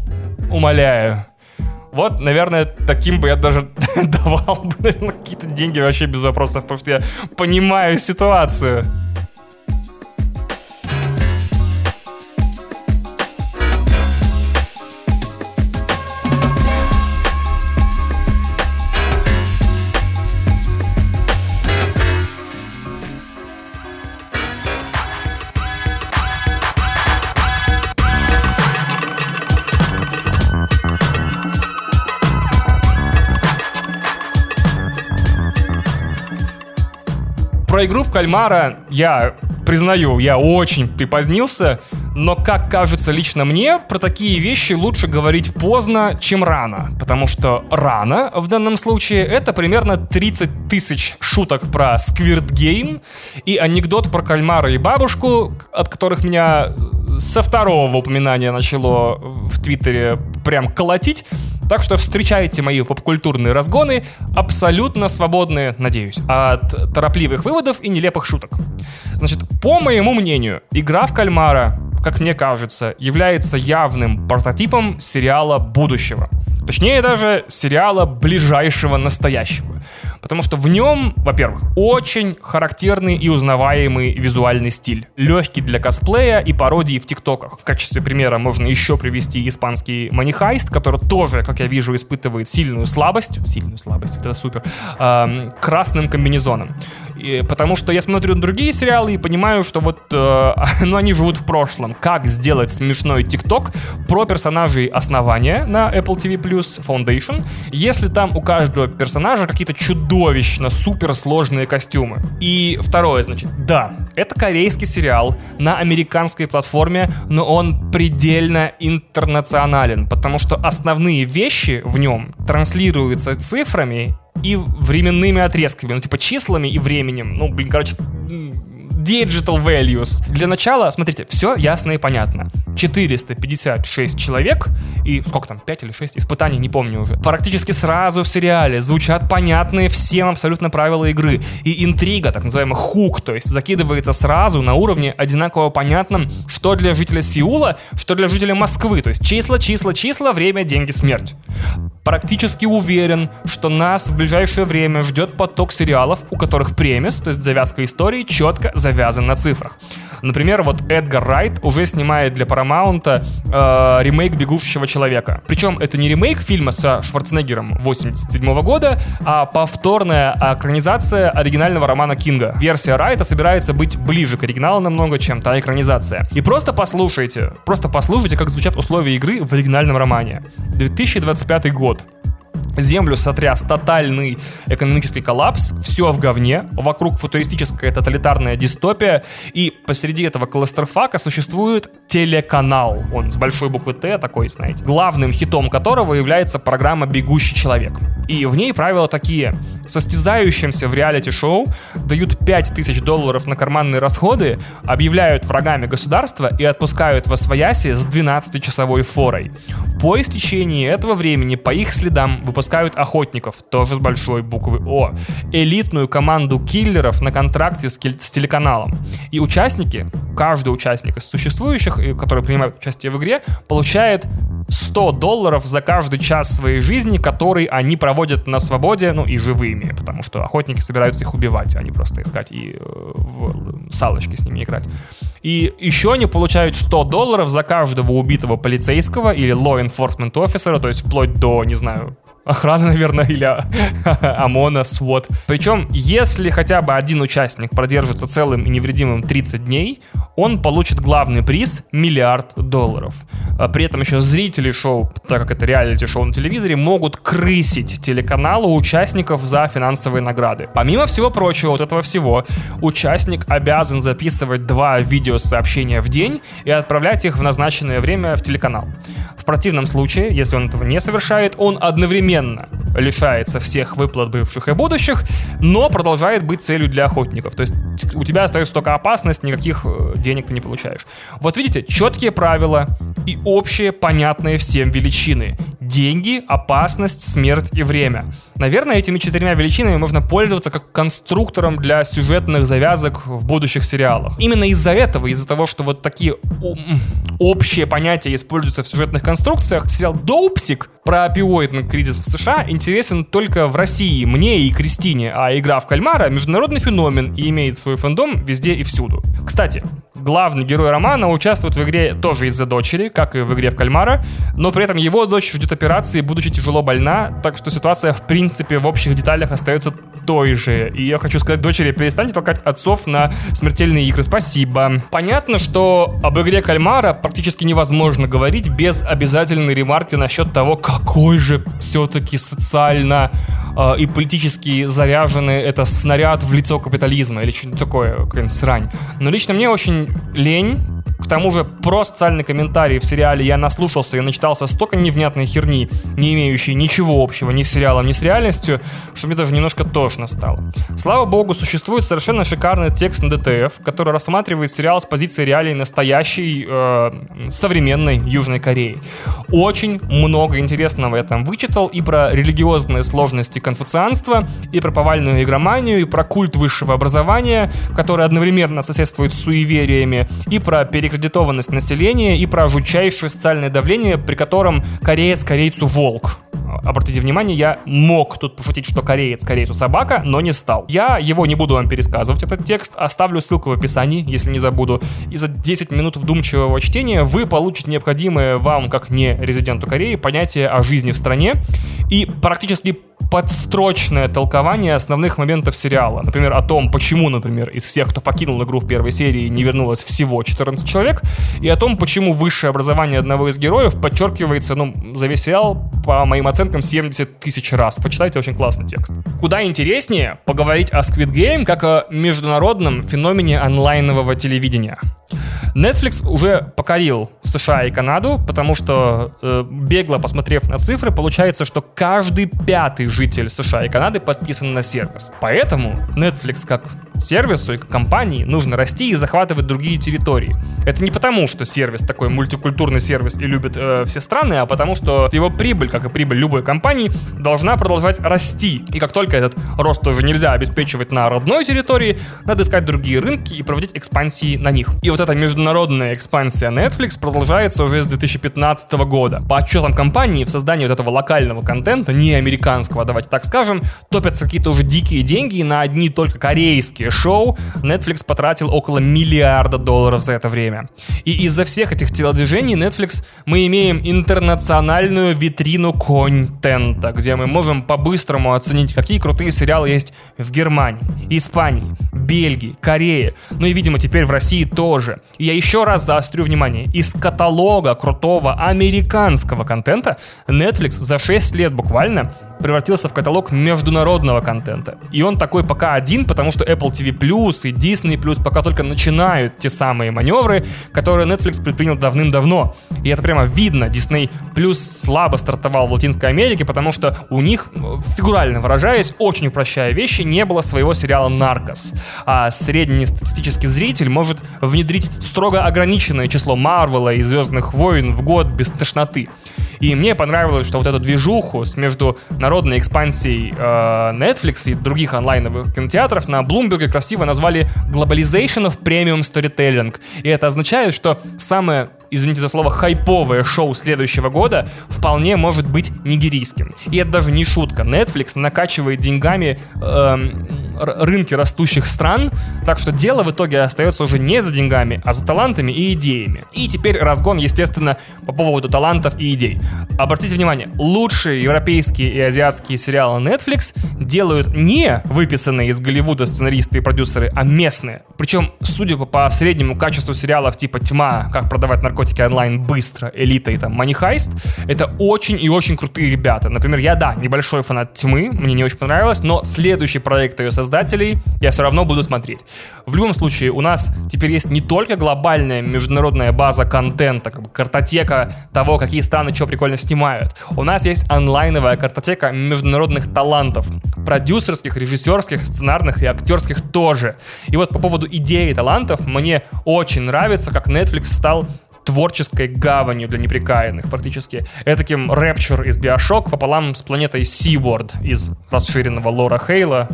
Умоляю. Вот, наверное, таким бы я даже давал бы какие-то деньги вообще без вопросов, потому что я понимаю ситуацию. Про игру в кальмара я признаю, я очень припозднился, но, как кажется лично мне, про такие вещи лучше говорить поздно, чем рано. Потому что рано, в данном случае, это примерно 30 тысяч шуток про Squirt Game и анекдот про кальмара и бабушку, от которых меня со второго упоминания начало в Твиттере прям колотить. Так что встречайте мои попкультурные разгоны абсолютно свободные, надеюсь, от торопливых выводов и нелепых шуток. Значит, по моему мнению, игра в кальмара, как мне кажется, является явным прототипом сериала будущего. Точнее даже сериала ближайшего настоящего. Потому что в нем, во-первых, очень характерный и узнаваемый визуальный стиль. Легкий для косплея и пародии в тиктоках. В качестве примера можно еще привести испанский манихайст, который тоже, как я вижу, испытывает сильную слабость. Сильную слабость, это супер. Э, красным комбинезоном. И, потому что я смотрю на другие сериалы и понимаю, что вот, э, ну, они живут в прошлом. Как сделать смешной ТикТок про персонажей основания на Apple TV Plus Foundation, если там у каждого персонажа какие-то чудовищно суперсложные костюмы. И второе, значит, да, это корейский сериал на американской платформе, но он предельно интернационален, потому что основные вещи в нем транслируются цифрами и временными отрезками, ну, типа числами и временем. Ну, блин, короче, digital values. Для начала, смотрите, все ясно и понятно. 456 человек и сколько там, 5 или 6 испытаний, не помню уже. Практически сразу в сериале звучат понятные всем абсолютно правила игры. И интрига, так называемый хук, то есть закидывается сразу на уровне одинаково понятном, что для жителя Сеула, что для жителя Москвы. То есть числа, числа, числа, время, деньги, смерть. Практически уверен, что нас в ближайшее время ждет поток сериалов, у которых премис, то есть завязка истории, четко завязан на цифрах. Например, вот Эдгар Райт уже снимает для Paramount э, ремейк «Бегущего человека». Причем это не ремейк фильма со Шварценеггером 87 года, а повторная экранизация оригинального романа Кинга. Версия Райта собирается быть ближе к оригиналу намного, чем та экранизация. И просто послушайте, просто послушайте, как звучат условия игры в оригинальном романе. 2025 год. Землю сотряс тотальный экономический коллапс, все в говне, вокруг футуристическая тоталитарная дистопия, и посреди этого кластерфака существует телеканал, он с большой буквы Т такой, знаете, главным хитом которого является программа «Бегущий человек». И в ней правила такие. Состязающимся в реалити-шоу дают 5000 долларов на карманные расходы, объявляют врагами государства и отпускают во свояси с 12-часовой форой. По истечении этого времени по их следам выпускают охотников, тоже с большой буквы О, элитную команду киллеров на контракте с, с телеканалом. И участники, каждый участник из существующих, которые принимают участие в игре, получает 100 долларов за каждый час своей жизни, который они проводят на свободе, ну и живыми, потому что охотники собираются их убивать, а не просто искать и э, в салочки с ними играть. И еще они получают 100 долларов за каждого убитого полицейского или law enforcement officer, то есть вплоть до, не знаю, охраны, наверное, или ОМОНа, СВОТ. Причем, если хотя бы один участник продержится целым и невредимым 30 дней, он получит главный приз – миллиард долларов. А при этом еще зрители шоу, так как это реалити-шоу на телевизоре, могут крысить телеканалы участников за финансовые награды. Помимо всего прочего, вот этого всего, участник обязан записывать два видеосообщения в день и отправлять их в назначенное время в телеканал. В противном случае, если он этого не совершает, он одновременно лишается всех выплат бывших и будущих, но продолжает быть целью для охотников. То есть у тебя остается только опасность, никаких э, денег ты не получаешь. Вот видите, четкие правила и общие, понятные всем величины. Деньги, опасность, смерть и время. Наверное, этими четырьмя величинами можно пользоваться как конструктором для сюжетных завязок в будущих сериалах. Именно из-за этого, из-за того, что вот такие общие понятия используются в сюжетных конструкциях, сериал «Доупсик» про опиоидный кризис в США интересен только в России, мне и Кристине, а игра в кальмара — международный феномен и имеет свой фэндом везде и всюду. Кстати, главный герой романа участвует в игре тоже из-за дочери, как и в игре в кальмара, но при этом его дочь ждет операции, будучи тяжело больна, так что ситуация в принципе в общих деталях остается той же. И я хочу сказать дочери, перестаньте толкать отцов на смертельные игры. Спасибо. Понятно, что об игре кальмара практически невозможно говорить без обязательной ремарки насчет того, какой же все-таки социально э, и политически заряженный это снаряд в лицо капитализма или что-нибудь такое, какая-нибудь срань. Но лично мне очень лень к тому же, про социальный комментарий в сериале я наслушался и начитался столько невнятной херни, не имеющей ничего общего ни с сериалом, ни с реальностью, что мне даже немножко тошно стало. Слава богу, существует совершенно шикарный текст на ДТФ, который рассматривает сериал с позиции реалий настоящей э, современной Южной Кореи. Очень много интересного я там вычитал и про религиозные сложности конфуцианства, и про повальную игроманию, и про культ высшего образования, который одновременно соседствует с суевериями, и про перекрестие перекредитованность населения и про жутчайшее социальное давление, при котором кореец корейцу волк. Обратите внимание, я мог тут пошутить, что кореец корейцу собака, но не стал. Я его не буду вам пересказывать, этот текст. Оставлю ссылку в описании, если не забуду. И за 10 минут вдумчивого чтения вы получите необходимое вам, как не резиденту Кореи, понятие о жизни в стране и практически подстрочное толкование основных моментов сериала. Например, о том, почему, например, из всех, кто покинул игру в первой серии, не вернулось всего 14 человек, и о том, почему высшее образование одного из героев подчеркивается, ну, за весь сериал, по моим оценкам, 70 тысяч раз. Почитайте, очень классный текст. Куда интереснее поговорить о Squid Game как о международном феномене онлайнового телевидения. Netflix уже покорил США и Канаду, потому что, э, бегло посмотрев на цифры, получается, что каждый пятый житель США и Канады подписан на сервис. Поэтому Netflix как сервису и компании нужно расти и захватывать другие территории. Это не потому, что сервис такой мультикультурный сервис и любит э, все страны, а потому что его прибыль, как и прибыль любой компании, должна продолжать расти. И как только этот рост тоже нельзя обеспечивать на родной территории, надо искать другие рынки и проводить экспансии на них. И вот эта международная экспансия Netflix продолжается уже с 2015 года. По отчетам компании в создании вот этого локального контента, не американского, давайте так скажем, топятся какие-то уже дикие деньги на одни только корейские шоу Netflix потратил около миллиарда долларов за это время. И из-за всех этих телодвижений Netflix мы имеем интернациональную витрину контента, где мы можем по-быстрому оценить, какие крутые сериалы есть в Германии, Испании, Бельгии, Корее, ну и, видимо, теперь в России тоже. И я еще раз заострю внимание, из каталога крутого американского контента Netflix за 6 лет буквально превратился в каталог международного контента. И он такой пока один, потому что Apple TV и Disney пока только начинают те самые маневры, которые Netflix предпринял давным-давно. И это прямо видно. Disney слабо стартовал в Латинской Америке, потому что у них, фигурально выражаясь, очень упрощая вещи, не было своего сериала «Наркос». А среднестатистический зритель может внедрить строго ограниченное число Марвела и Звездных войн в год без тошноты. И мне понравилось, что вот эту движуху с между народной экспансией э, Netflix и других онлайновых кинотеатров на Bloomberg красиво назвали Globalization of Premium Storytelling. И это означает, что самое извините за слово, хайповое шоу следующего года вполне может быть нигерийским. И это даже не шутка. Netflix накачивает деньгами эм, рынки растущих стран, так что дело в итоге остается уже не за деньгами, а за талантами и идеями. И теперь разгон, естественно, по поводу талантов и идей. Обратите внимание, лучшие европейские и азиатские сериалы Netflix делают не выписанные из Голливуда сценаристы и продюсеры, а местные. Причем, судя по, среднему качеству сериалов типа «Тьма», «Как продавать наркотики», наркотики онлайн быстро, элита и там манихайст, это очень и очень крутые ребята. Например, я, да, небольшой фанат тьмы, мне не очень понравилось, но следующий проект ее создателей я все равно буду смотреть. В любом случае, у нас теперь есть не только глобальная международная база контента, как бы картотека того, какие страны что прикольно снимают. У нас есть онлайновая картотека международных талантов, продюсерских, режиссерских, сценарных и актерских тоже. И вот по поводу идеи талантов, мне очень нравится, как Netflix стал творческой гаванью для неприкаянных практически. Этаким Рэпчер из Биошок пополам с планетой Seaworld из расширенного лора Хейла.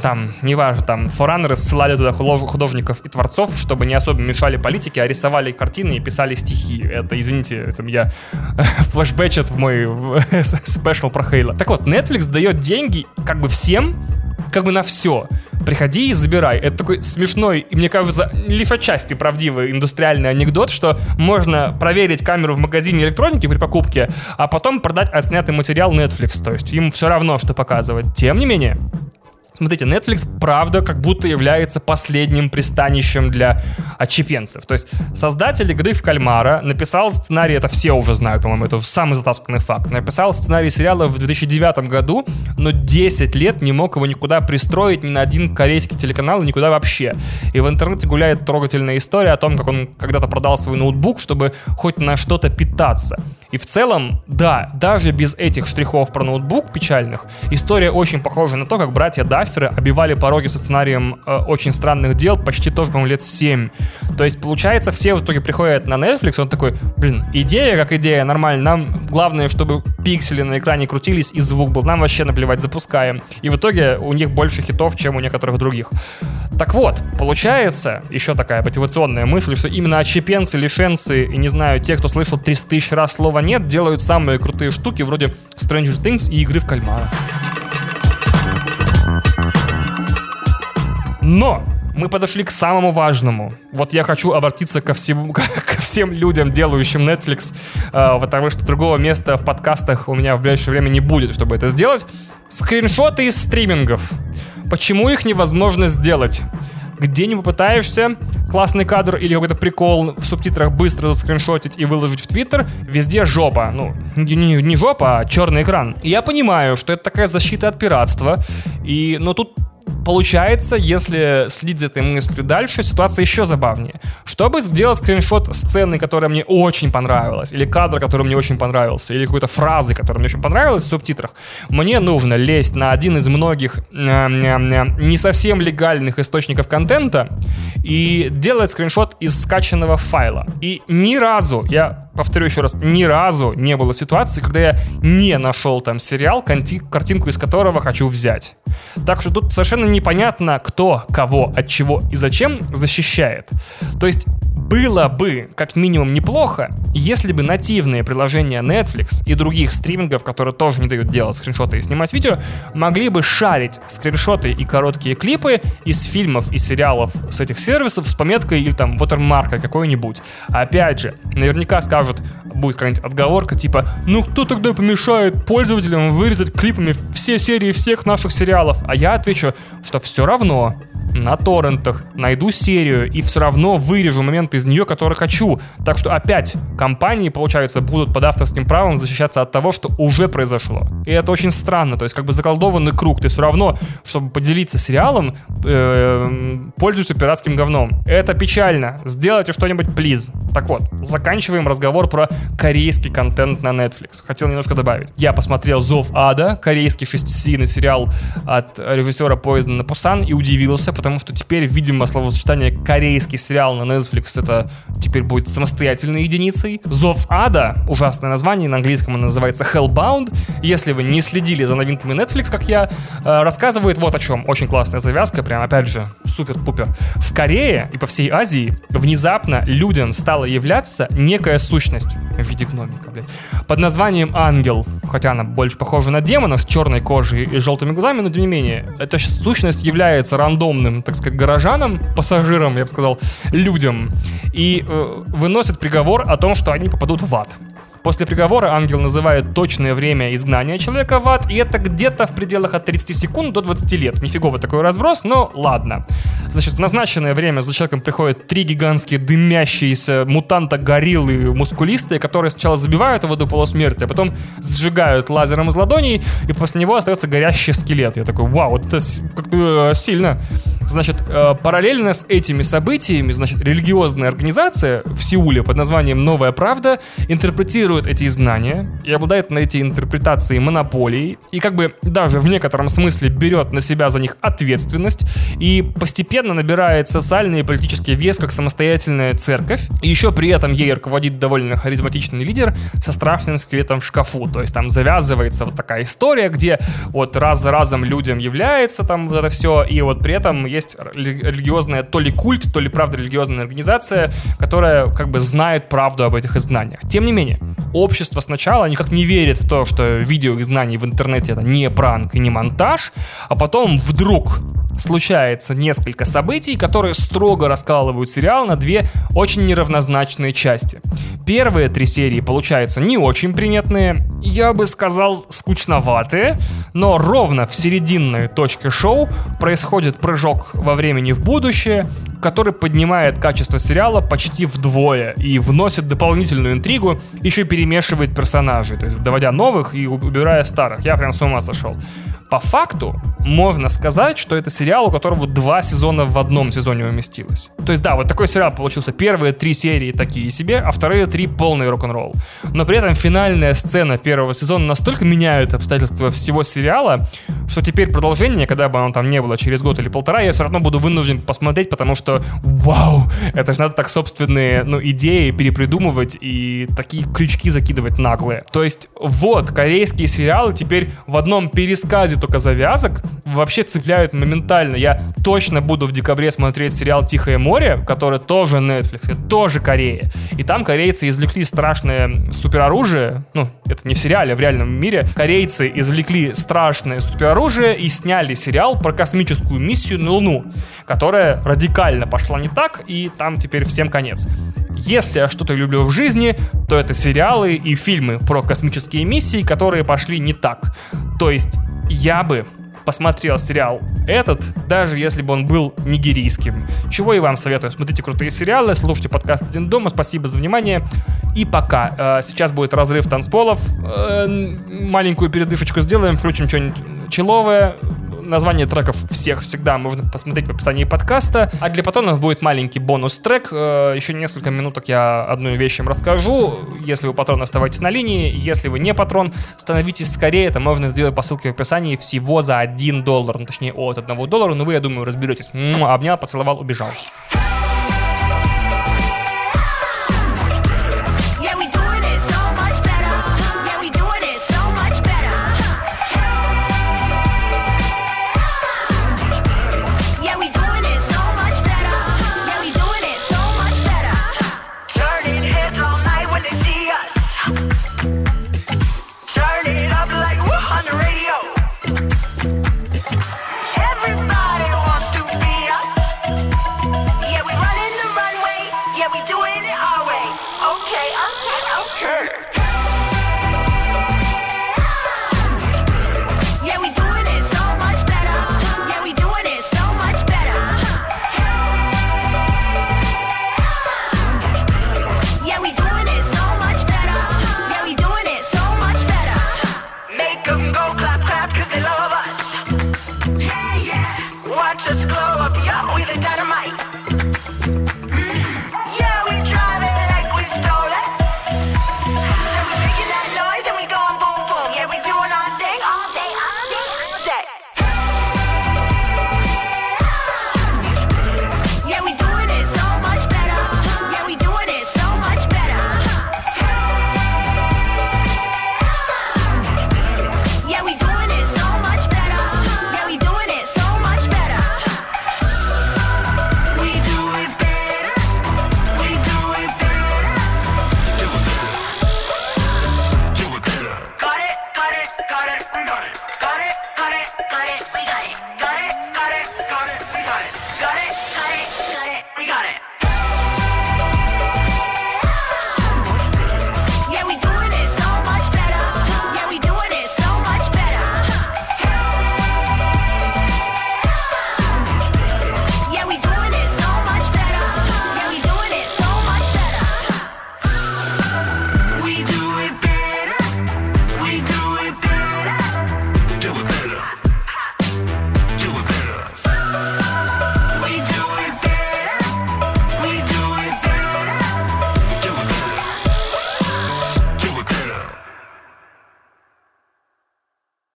Там, неважно, там, форанеры ссылали туда художников и творцов, чтобы не особо мешали политике, а рисовали картины и писали стихи. Это, извините, это я флешбэчет в мой спешл про Хейла. Так вот, Netflix дает деньги как бы всем, как бы на все. Приходи и забирай. Это такой смешной и, мне кажется, лишь отчасти правдивый индустриальный анекдот, что можно проверить камеру в магазине электроники при покупке, а потом продать отснятый материал Netflix. То есть им все равно, что показывать. Тем не менее, Смотрите, Netflix, правда, как будто является последним пристанищем для отчепенцев. То есть создатель игры в кальмара написал сценарий, это все уже знают, по-моему, это самый затасканный факт, написал сценарий сериала в 2009 году, но 10 лет не мог его никуда пристроить ни на один корейский телеканал, никуда вообще. И в интернете гуляет трогательная история о том, как он когда-то продал свой ноутбук, чтобы хоть на что-то питаться. И в целом, да, даже без этих штрихов про ноутбук печальных, история очень похожа на то, как братья Дафферы обивали пороги со сценарием э, очень странных дел почти тоже, по-моему, лет 7. То есть, получается, все в итоге приходят на Netflix, он такой, блин, идея как идея, нормально, нам главное, чтобы пиксели на экране крутились и звук был, нам вообще наплевать, запускаем. И в итоге у них больше хитов, чем у некоторых других. Так вот, получается, еще такая мотивационная мысль, что именно отщепенцы, лишенцы и, не знаю, те, кто слышал 300 тысяч раз слово нет, делают самые крутые штуки вроде Stranger Things и игры в кальмара. Но мы подошли к самому важному. Вот я хочу обратиться ко, всему, ко всем людям, делающим Netflix, э, потому что другого места в подкастах у меня в ближайшее время не будет, чтобы это сделать. Скриншоты из стримингов. Почему их невозможно сделать? Где не попытаешься классный кадр или какой-то прикол в субтитрах быстро заскриншотить и выложить в Твиттер, везде жопа. Ну, не, не, жопа, а черный экран. И я понимаю, что это такая защита от пиратства, и, но тут Получается, если следить за этой мыслью дальше, ситуация еще забавнее. Чтобы сделать скриншот сцены, которая мне очень понравилась, или кадра, который мне очень понравился, или какой-то фразы, которая мне очень понравилась в субтитрах, мне нужно лезть на один из многих не совсем легальных источников контента и делать скриншот из скачанного файла. И ни разу, я повторю еще раз, ни разу не было ситуации, когда я не нашел там сериал, картинку из которого хочу взять. Так что тут совершенно непонятно, кто кого, от чего и зачем защищает. То есть было бы, как минимум, неплохо, если бы нативные приложения Netflix и других стримингов, которые тоже не дают делать скриншоты и снимать видео, могли бы шарить скриншоты и короткие клипы из фильмов и сериалов с этих сервисов с пометкой или там watermark какой-нибудь. Опять же, наверняка скажут, будет какая-нибудь отговорка типа, ну кто тогда помешает пользователям вырезать клипами все серии всех наших сериалов? А я отвечу, что все равно на торрентах, найду серию и все равно вырежу момент из нее, который хочу. Так что опять компании, получается, будут под авторским правом защищаться от того, что уже произошло. И это очень странно, то есть как бы заколдованный круг. Ты все равно, чтобы поделиться сериалом, э, пользуешься пиратским говном. Это печально. Сделайте что-нибудь, плиз. Так вот, заканчиваем разговор про корейский контент на Netflix. Хотел немножко добавить. Я посмотрел «Зов ада», корейский шестисерийный сериал от режиссера «Поезда на Пусан» и удивился, потому что теперь, видимо, словосочетание «корейский сериал» на Netflix это теперь будет самостоятельной единицей. «Зов ада» — ужасное название, на английском он называется «Hellbound». Если вы не следили за новинками Netflix, как я, э, рассказывает вот о чем. Очень классная завязка, прям, опять же, супер-пупер. В Корее и по всей Азии внезапно людям стала являться некая сущность в виде гномика, блядь, под названием Ангел. Хотя она больше похожа на демона с черной кожей и желтыми глазами, но тем не менее, эта сущность является рандомным, так сказать, горожанам, пассажирам, я бы сказал, людям, и э, выносит приговор о том, что они попадут в ад. После приговора ангел называет точное время изгнания человека в ад, и это где-то в пределах от 30 секунд до 20 лет. Нифигово такой разброс, но ладно. Значит, в назначенное время за человеком приходят три гигантские дымящиеся мутанта гориллы мускулистые, которые сначала забивают его до полусмерти, а потом сжигают лазером из ладоней, и после него остается горящий скелет. Я такой, вау, вот это как-то э, сильно. Значит, э, параллельно с этими событиями, значит, религиозная организация в Сеуле под названием «Новая правда» интерпретирует анализирует эти знания и обладает на эти интерпретации монополией, и как бы даже в некотором смысле берет на себя за них ответственность, и постепенно набирает социальный и политический вес как самостоятельная церковь, и еще при этом ей руководит довольно харизматичный лидер со страшным скелетом в шкафу, то есть там завязывается вот такая история, где вот раз за разом людям является там вот это все, и вот при этом есть религиозная то ли культ, то ли правда религиозная организация, которая как бы знает правду об этих изгнаниях. Тем не менее, общество сначала никак не верит в то, что видео и знаний в интернете это не пранк и не монтаж, а потом вдруг случается несколько событий, которые строго раскалывают сериал на две очень неравнозначные части. Первые три серии получаются не очень приметные, я бы сказал скучноватые, но ровно в серединной точке шоу происходит прыжок во времени в будущее, который поднимает качество сериала почти вдвое и вносит дополнительную интригу, еще и перемешивает персонажей, то есть доводя новых и убирая старых. Я прям с ума сошел по факту можно сказать, что это сериал, у которого два сезона в одном сезоне уместилось. То есть да, вот такой сериал получился. Первые три серии такие себе, а вторые три полный рок-н-ролл. Но при этом финальная сцена первого сезона настолько меняет обстоятельства всего сериала, что теперь продолжение, когда бы оно там не было через год или полтора, я все равно буду вынужден посмотреть, потому что вау, это же надо так собственные ну, идеи перепридумывать и такие крючки закидывать наглые. То есть вот, корейские сериалы теперь в одном пересказе только завязок вообще цепляют моментально. Я точно буду в декабре смотреть сериал «Тихое море», который тоже Netflix, тоже Корея. И там корейцы извлекли страшное супероружие, ну, это не в сериале, а в реальном мире. Корейцы извлекли страшное супероружие и сняли сериал про космическую миссию на Луну, которая радикально пошла не так, и там теперь всем конец. Если я что-то люблю в жизни, то это сериалы и фильмы про космические миссии, которые пошли не так. То есть я бы посмотрел сериал этот, даже если бы он был нигерийским. Чего и вам советую. Смотрите крутые сериалы, слушайте подкаст «Один дома». Спасибо за внимание. И пока. Э, сейчас будет разрыв танцполов. Э, маленькую передышечку сделаем, включим что-нибудь человое название треков всех всегда можно посмотреть в описании подкаста. А для патронов будет маленький бонус-трек. Э, еще несколько минуток я одну вещь им расскажу. Если вы патрон, оставайтесь на линии. Если вы не патрон, становитесь скорее. Это можно сделать по ссылке в описании всего за 1 доллар. Ну, точнее, от 1 доллара. Но вы, я думаю, разберетесь. Обнял, поцеловал, убежал.